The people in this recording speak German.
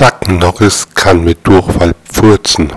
Chuck Norris kann mit Durchfall pfurzen.